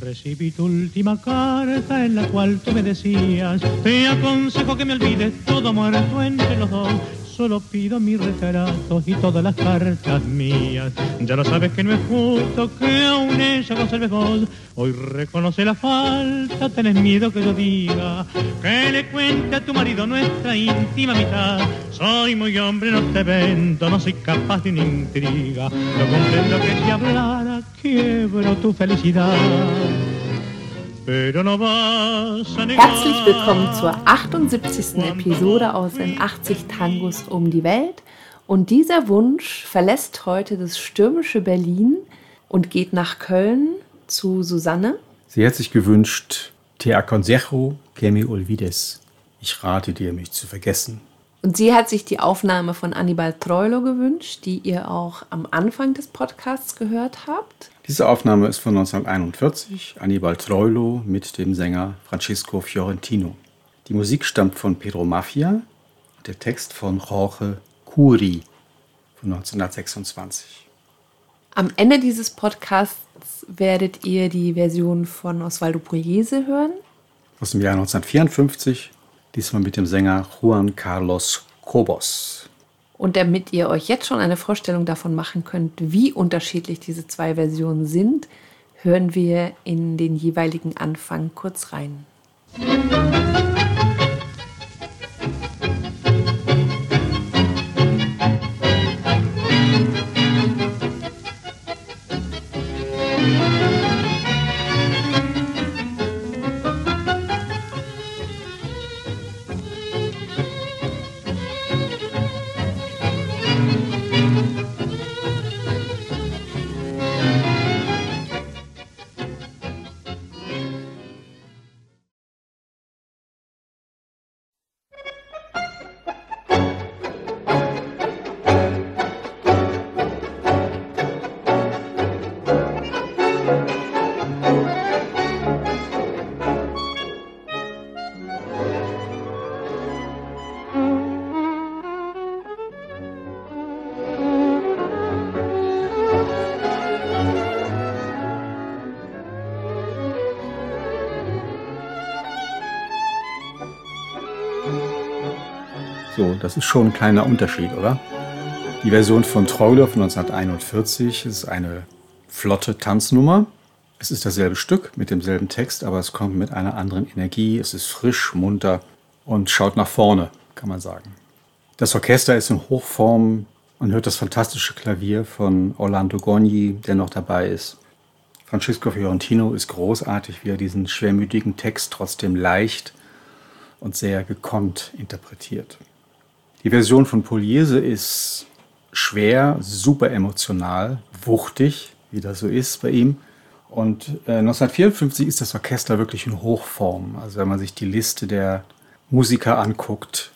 Recibí tu última carta en la cual tú me decías, te aconsejo que me olvides todo muerto entre los dos solo pido mi retrato y todas las cartas mías. Ya lo sabes que no es justo que aún ella conserves vos. Hoy reconoce la falta, tenés miedo que yo diga que le cuente a tu marido nuestra íntima mitad. Soy muy hombre, no te vendo, no soy capaz de una intriga. No comprendo que te hablara, quiebro tu felicidad. Herzlich willkommen zur 78. Episode aus den 80 Tangos um die Welt. Und dieser Wunsch verlässt heute das stürmische Berlin und geht nach Köln zu Susanne. Sie hat sich gewünscht, Te aconsejo que me olvides. Ich rate dir, mich zu vergessen. Und sie hat sich die Aufnahme von Annibal Troilo gewünscht, die ihr auch am Anfang des Podcasts gehört habt. Diese Aufnahme ist von 1941, Annibal Troilo mit dem Sänger Francisco Fiorentino. Die Musik stammt von Pedro Mafia und der Text von Jorge Curi von 1926. Am Ende dieses Podcasts werdet ihr die Version von Osvaldo Pugliese hören. Aus dem Jahr 1954, diesmal mit dem Sänger Juan Carlos Cobos. Und damit ihr euch jetzt schon eine Vorstellung davon machen könnt, wie unterschiedlich diese zwei Versionen sind, hören wir in den jeweiligen Anfang kurz rein. Musik das ist schon ein kleiner Unterschied, oder? Die Version von Troller von 1941 ist eine flotte Tanznummer. Es ist dasselbe Stück mit demselben Text, aber es kommt mit einer anderen Energie. Es ist frisch, munter und schaut nach vorne, kann man sagen. Das Orchester ist in Hochform. Man hört das fantastische Klavier von Orlando Gogni, der noch dabei ist. Francisco Fiorentino ist großartig, wie er diesen schwermütigen Text trotzdem leicht und sehr gekonnt interpretiert. Die Version von Pugliese ist schwer, super emotional, wuchtig, wie das so ist bei ihm. Und äh, 1954 ist das Orchester wirklich in Hochform. Also wenn man sich die Liste der Musiker anguckt,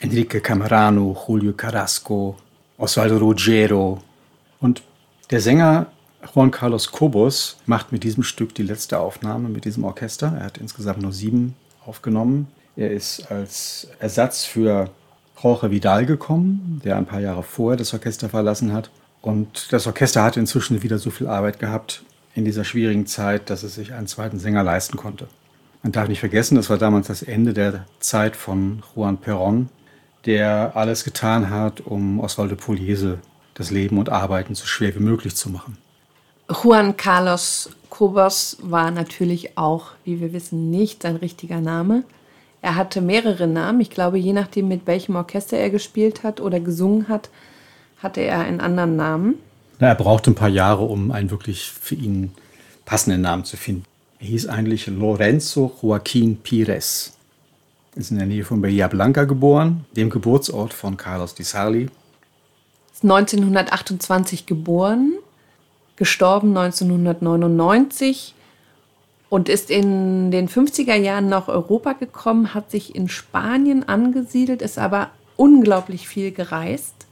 Enrique Camerano, Julio Carrasco, Osvaldo Ruggiero und der Sänger Juan Carlos Cobos macht mit diesem Stück die letzte Aufnahme mit diesem Orchester. Er hat insgesamt nur sieben aufgenommen. Er ist als Ersatz für Jorge Vidal gekommen, der ein paar Jahre vorher das Orchester verlassen hat. Und das Orchester hat inzwischen wieder so viel Arbeit gehabt in dieser schwierigen Zeit, dass es sich einen zweiten Sänger leisten konnte. Man darf nicht vergessen, das war damals das Ende der Zeit von Juan Perón, der alles getan hat, um Osvaldo Pugliese das Leben und Arbeiten so schwer wie möglich zu machen. Juan Carlos Cobos war natürlich auch, wie wir wissen, nicht sein richtiger Name. Er hatte mehrere Namen. Ich glaube, je nachdem, mit welchem Orchester er gespielt hat oder gesungen hat, hatte er einen anderen Namen. Na, er brauchte ein paar Jahre, um einen wirklich für ihn passenden Namen zu finden. Er hieß eigentlich Lorenzo Joaquín Pires. Ist in der Nähe von Bahia Blanca geboren, dem Geburtsort von Carlos Di Sarli. Ist 1928 geboren, gestorben 1999 und ist in den 50er Jahren nach Europa gekommen, hat sich in Spanien angesiedelt, ist aber unglaublich viel gereist,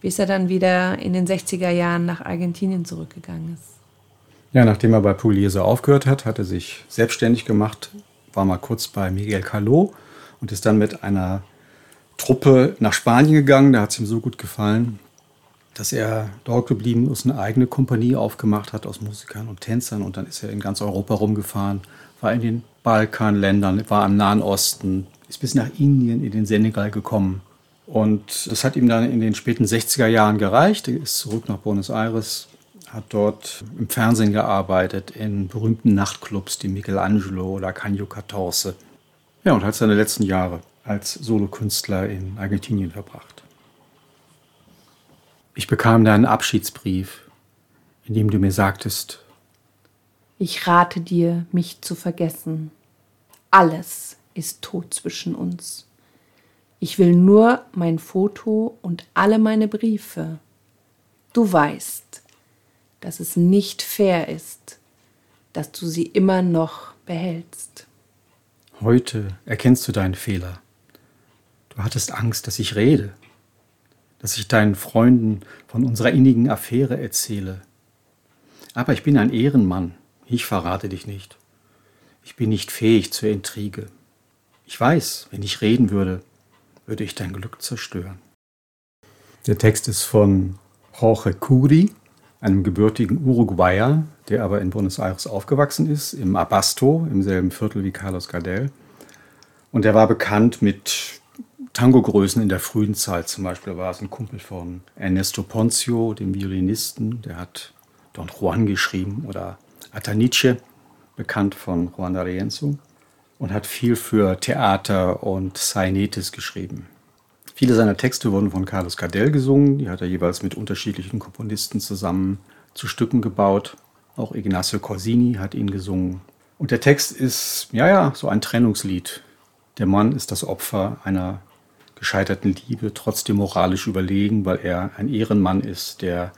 bis er dann wieder in den 60er Jahren nach Argentinien zurückgegangen ist. Ja, nachdem er bei Pugliese aufgehört hat, hat er sich selbstständig gemacht, war mal kurz bei Miguel Caló und ist dann mit einer Truppe nach Spanien gegangen. Da hat es ihm so gut gefallen, dass er dort geblieben ist, eine eigene Kompanie aufgemacht hat aus Musikern und Tänzern und dann ist er in ganz Europa rumgefahren, war in den Balkanländern, war im Nahen Osten, ist bis nach Indien, in den Senegal gekommen. Und das hat ihm dann in den späten 60er Jahren gereicht. Er ist zurück nach Buenos Aires, hat dort im Fernsehen gearbeitet, in berühmten Nachtclubs, die Michelangelo oder Canio Catorce. Ja, und hat seine letzten Jahre als Solokünstler in Argentinien verbracht. Ich bekam deinen Abschiedsbrief, in dem du mir sagtest, ich rate dir, mich zu vergessen. Alles ist tot zwischen uns. Ich will nur mein Foto und alle meine Briefe. Du weißt, dass es nicht fair ist, dass du sie immer noch behältst. Heute erkennst du deinen Fehler. Du hattest Angst, dass ich rede, dass ich deinen Freunden von unserer innigen Affäre erzähle. Aber ich bin ein Ehrenmann, ich verrate dich nicht. Ich bin nicht fähig zur Intrige. Ich weiß, wenn ich reden würde, würde ich dein Glück zerstören. Der Text ist von Jorge Curi, einem gebürtigen Uruguayer, der aber in Buenos Aires aufgewachsen ist, im Abasto, im selben Viertel wie Carlos Gardel. Und er war bekannt mit Tango-Größen in der frühen Zeit. Zum Beispiel war es ein Kumpel von Ernesto Ponzio, dem Violinisten, der hat Don Juan geschrieben, oder Atanice, bekannt von Juan D'Arienzo und hat viel für Theater und Sainetes geschrieben. Viele seiner Texte wurden von Carlos Gardel gesungen, die hat er jeweils mit unterschiedlichen Komponisten zusammen zu Stücken gebaut. Auch Ignacio Corsini hat ihn gesungen. Und der Text ist, ja, ja, so ein Trennungslied. Der Mann ist das Opfer einer gescheiterten Liebe, trotzdem moralisch überlegen, weil er ein Ehrenmann ist, der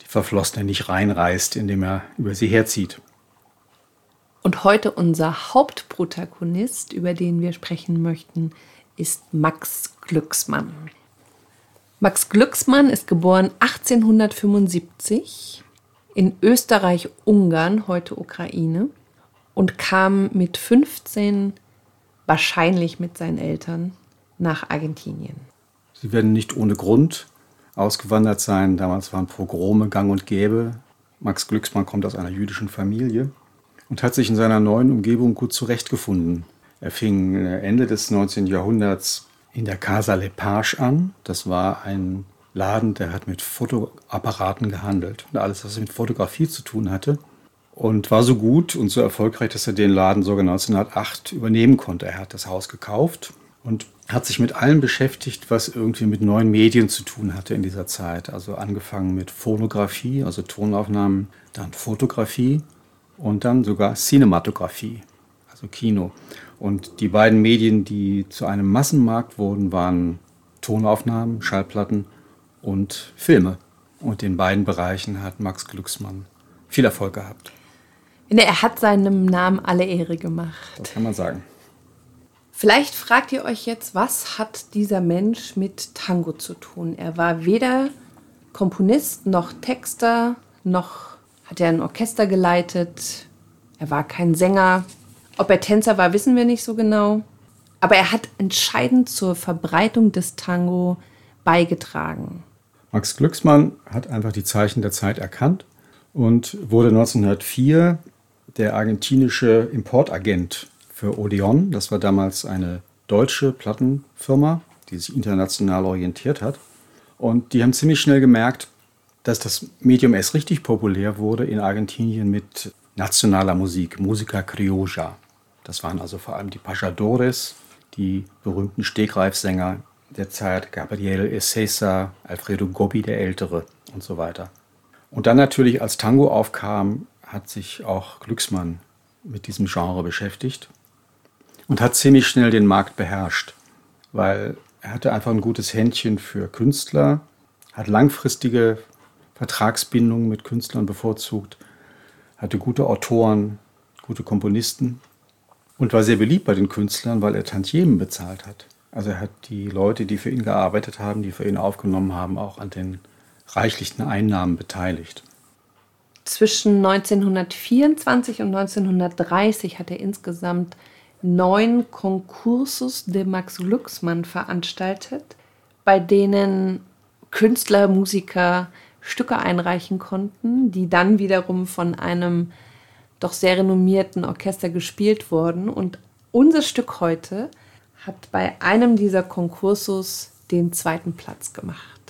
die Verflossene nicht reinreißt, indem er über sie herzieht. Und heute unser Hauptprotagonist, über den wir sprechen möchten, ist Max Glücksmann. Max Glücksmann ist geboren 1875 in Österreich-Ungarn, heute Ukraine, und kam mit 15 wahrscheinlich mit seinen Eltern nach Argentinien. Sie werden nicht ohne Grund ausgewandert sein. Damals waren Pogrome gang und gäbe. Max Glücksmann kommt aus einer jüdischen Familie und hat sich in seiner neuen Umgebung gut zurechtgefunden. Er fing äh, Ende des 19. Jahrhunderts in der Casa Lepage an. Das war ein Laden, der hat mit Fotoapparaten gehandelt und alles, was mit Fotografie zu tun hatte. Und war so gut und so erfolgreich, dass er den Laden sogar 1908 übernehmen konnte. Er hat das Haus gekauft und hat sich mit allem beschäftigt, was irgendwie mit neuen Medien zu tun hatte in dieser Zeit. Also angefangen mit Phonografie, also Tonaufnahmen, dann Fotografie und dann sogar Cinematografie, also Kino. Und die beiden Medien, die zu einem Massenmarkt wurden, waren Tonaufnahmen, Schallplatten und Filme. Und in beiden Bereichen hat Max Glücksmann viel Erfolg gehabt. Er hat seinem Namen alle Ehre gemacht. Das kann man sagen. Vielleicht fragt ihr euch jetzt, was hat dieser Mensch mit Tango zu tun? Er war weder Komponist noch Texter noch hat er ein Orchester geleitet. Er war kein Sänger. Ob er Tänzer war, wissen wir nicht so genau. Aber er hat entscheidend zur Verbreitung des Tango beigetragen. Max Glücksmann hat einfach die Zeichen der Zeit erkannt und wurde 1904 der argentinische Importagent für Odeon. Das war damals eine deutsche Plattenfirma, die sich international orientiert hat. Und die haben ziemlich schnell gemerkt, dass das Medium erst richtig populär wurde in Argentinien mit nationaler Musik, Musica Criolla. Das waren also vor allem die Pajadores, die berühmten Stegreifsänger der Zeit, Gabriel Ezesa, Alfredo Gobbi der Ältere und so weiter. Und dann natürlich, als Tango aufkam, hat sich auch Glücksmann mit diesem Genre beschäftigt und hat ziemlich schnell den Markt beherrscht, weil er hatte einfach ein gutes Händchen für Künstler, hat langfristige Vertragsbindungen mit Künstlern bevorzugt, hatte gute Autoren, gute Komponisten und war sehr beliebt bei den Künstlern, weil er Tantiemen bezahlt hat. Also er hat die Leute, die für ihn gearbeitet haben, die für ihn aufgenommen haben, auch an den reichlichen Einnahmen beteiligt. Zwischen 1924 und 1930 hat er insgesamt neun Konkursus de Max Glucksmann veranstaltet, bei denen Künstler, Musiker Stücke einreichen konnten, die dann wiederum von einem doch sehr renommierten Orchester gespielt wurden. Und unser Stück heute hat bei einem dieser Konkursos den zweiten Platz gemacht.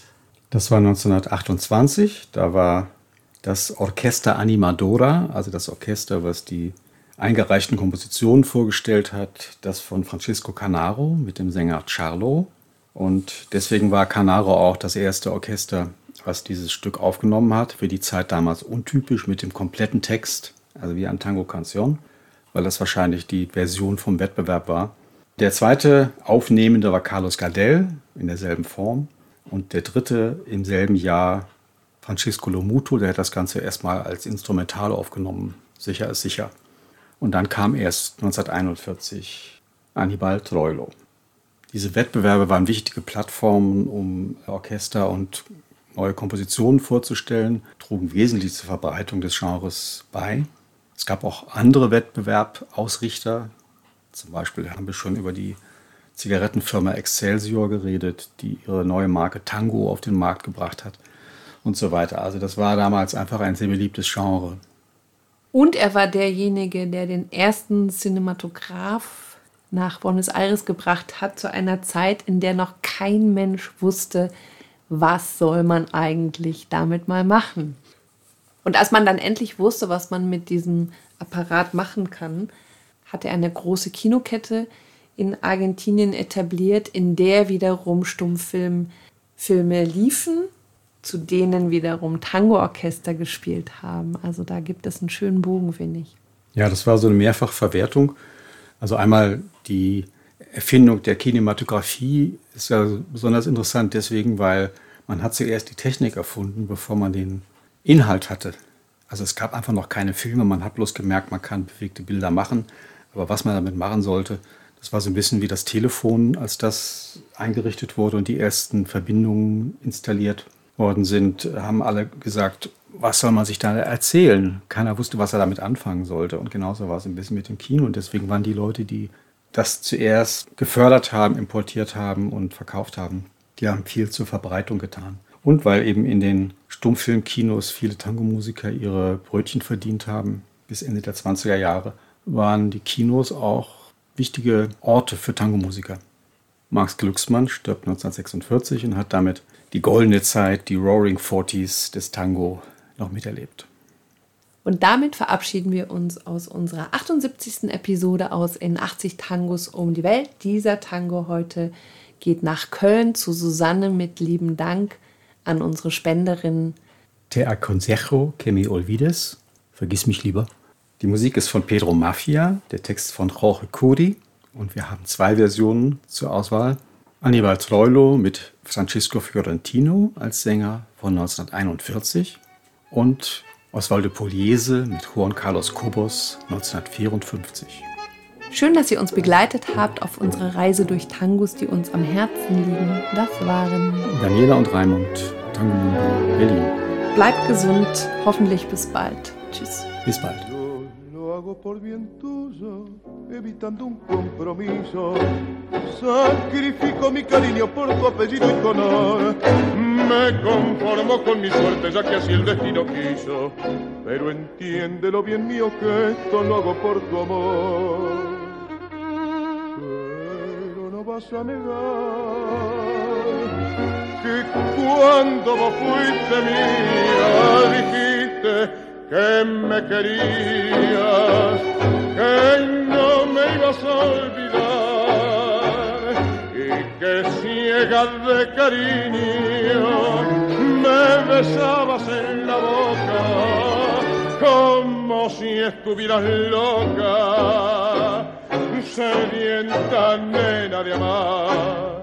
Das war 1928. Da war das Orchester Animadora, also das Orchester, was die eingereichten Kompositionen vorgestellt hat, das von Francisco Canaro mit dem Sänger Charlo. Und deswegen war Canaro auch das erste Orchester, was dieses Stück aufgenommen hat. Für die Zeit damals untypisch mit dem kompletten Text, also wie ein Tango Canción, weil das wahrscheinlich die Version vom Wettbewerb war. Der zweite Aufnehmende war Carlos Gardel in derselben Form. Und der dritte im selben Jahr Francisco Lomuto, der hat das Ganze erstmal als Instrumental aufgenommen. Sicher ist sicher. Und dann kam erst 1941 Annibal Troilo. Diese Wettbewerbe waren wichtige Plattformen, um Orchester und neue Kompositionen vorzustellen, trugen wesentlich zur Verbreitung des Genres bei. Es gab auch andere Wettbewerbausrichter. Zum Beispiel haben wir schon über die Zigarettenfirma Excelsior geredet, die ihre neue Marke Tango auf den Markt gebracht hat und so weiter. Also das war damals einfach ein sehr beliebtes Genre. Und er war derjenige, der den ersten Cinematograph nach Buenos Aires gebracht hat, zu einer Zeit, in der noch kein Mensch wusste, was soll man eigentlich damit mal machen. Und als man dann endlich wusste, was man mit diesem Apparat machen kann, hat er eine große Kinokette in Argentinien etabliert, in der wiederum Stummfilmfilme liefen, zu denen wiederum Tangoorchester gespielt haben. Also da gibt es einen schönen Bogen, finde ich. Ja, das war so eine Mehrfachverwertung. Also einmal die Erfindung der Kinematografie ist ja besonders interessant deswegen, weil man hat zuerst die Technik erfunden, bevor man den Inhalt hatte. Also es gab einfach noch keine Filme, man hat bloß gemerkt, man kann bewegte Bilder machen, aber was man damit machen sollte, das war so ein bisschen wie das Telefon, als das eingerichtet wurde und die ersten Verbindungen installiert worden sind, haben alle gesagt, was soll man sich da erzählen? Keiner wusste, was er damit anfangen sollte. Und genauso war es ein bisschen mit dem Kino. Und deswegen waren die Leute, die das zuerst gefördert haben, importiert haben und verkauft haben, die haben viel zur Verbreitung getan. Und weil eben in den Stummfilmkinos viele Tango-Musiker ihre Brötchen verdient haben, bis Ende der 20er Jahre, waren die Kinos auch wichtige Orte für Tango-Musiker. Max Glucksmann stirbt 1946 und hat damit die goldene Zeit, die Roaring Forties des Tango noch miterlebt. Und damit verabschieden wir uns aus unserer 78. Episode aus in 80 Tangos um die Welt. Dieser Tango heute geht nach Köln zu Susanne mit lieben Dank an unsere Spenderin. Te aconsejo que me olvides. Vergiss mich lieber. Die Musik ist von Pedro Mafia, der Text von Jorge Curi und wir haben zwei Versionen zur Auswahl. Annibal Troilo mit Francisco Fiorentino als Sänger von 1941 und Osvaldo Pugliese mit Juan Carlos Cobos 1954. Schön, dass ihr uns begleitet habt auf unserer Reise durch Tangos, die uns am Herzen liegen. Das waren Daniela und Raimund, Tango Berlin. Bleibt gesund, hoffentlich bis bald. Tschüss. Bis bald. hago por bien tuyo, evitando un compromiso. Sacrifico mi cariño por tu apellido y tu honor. Me conformo con mi suerte, ya que así el destino quiso. Pero entiéndelo bien mío que esto lo hago por tu amor. Pero no vas a negar que cuando vos fuiste mía dijiste que me querías, que no me ibas a olvidar y que ciega de cariño me besabas en la boca como si estuvieras loca, sedienta nena de amar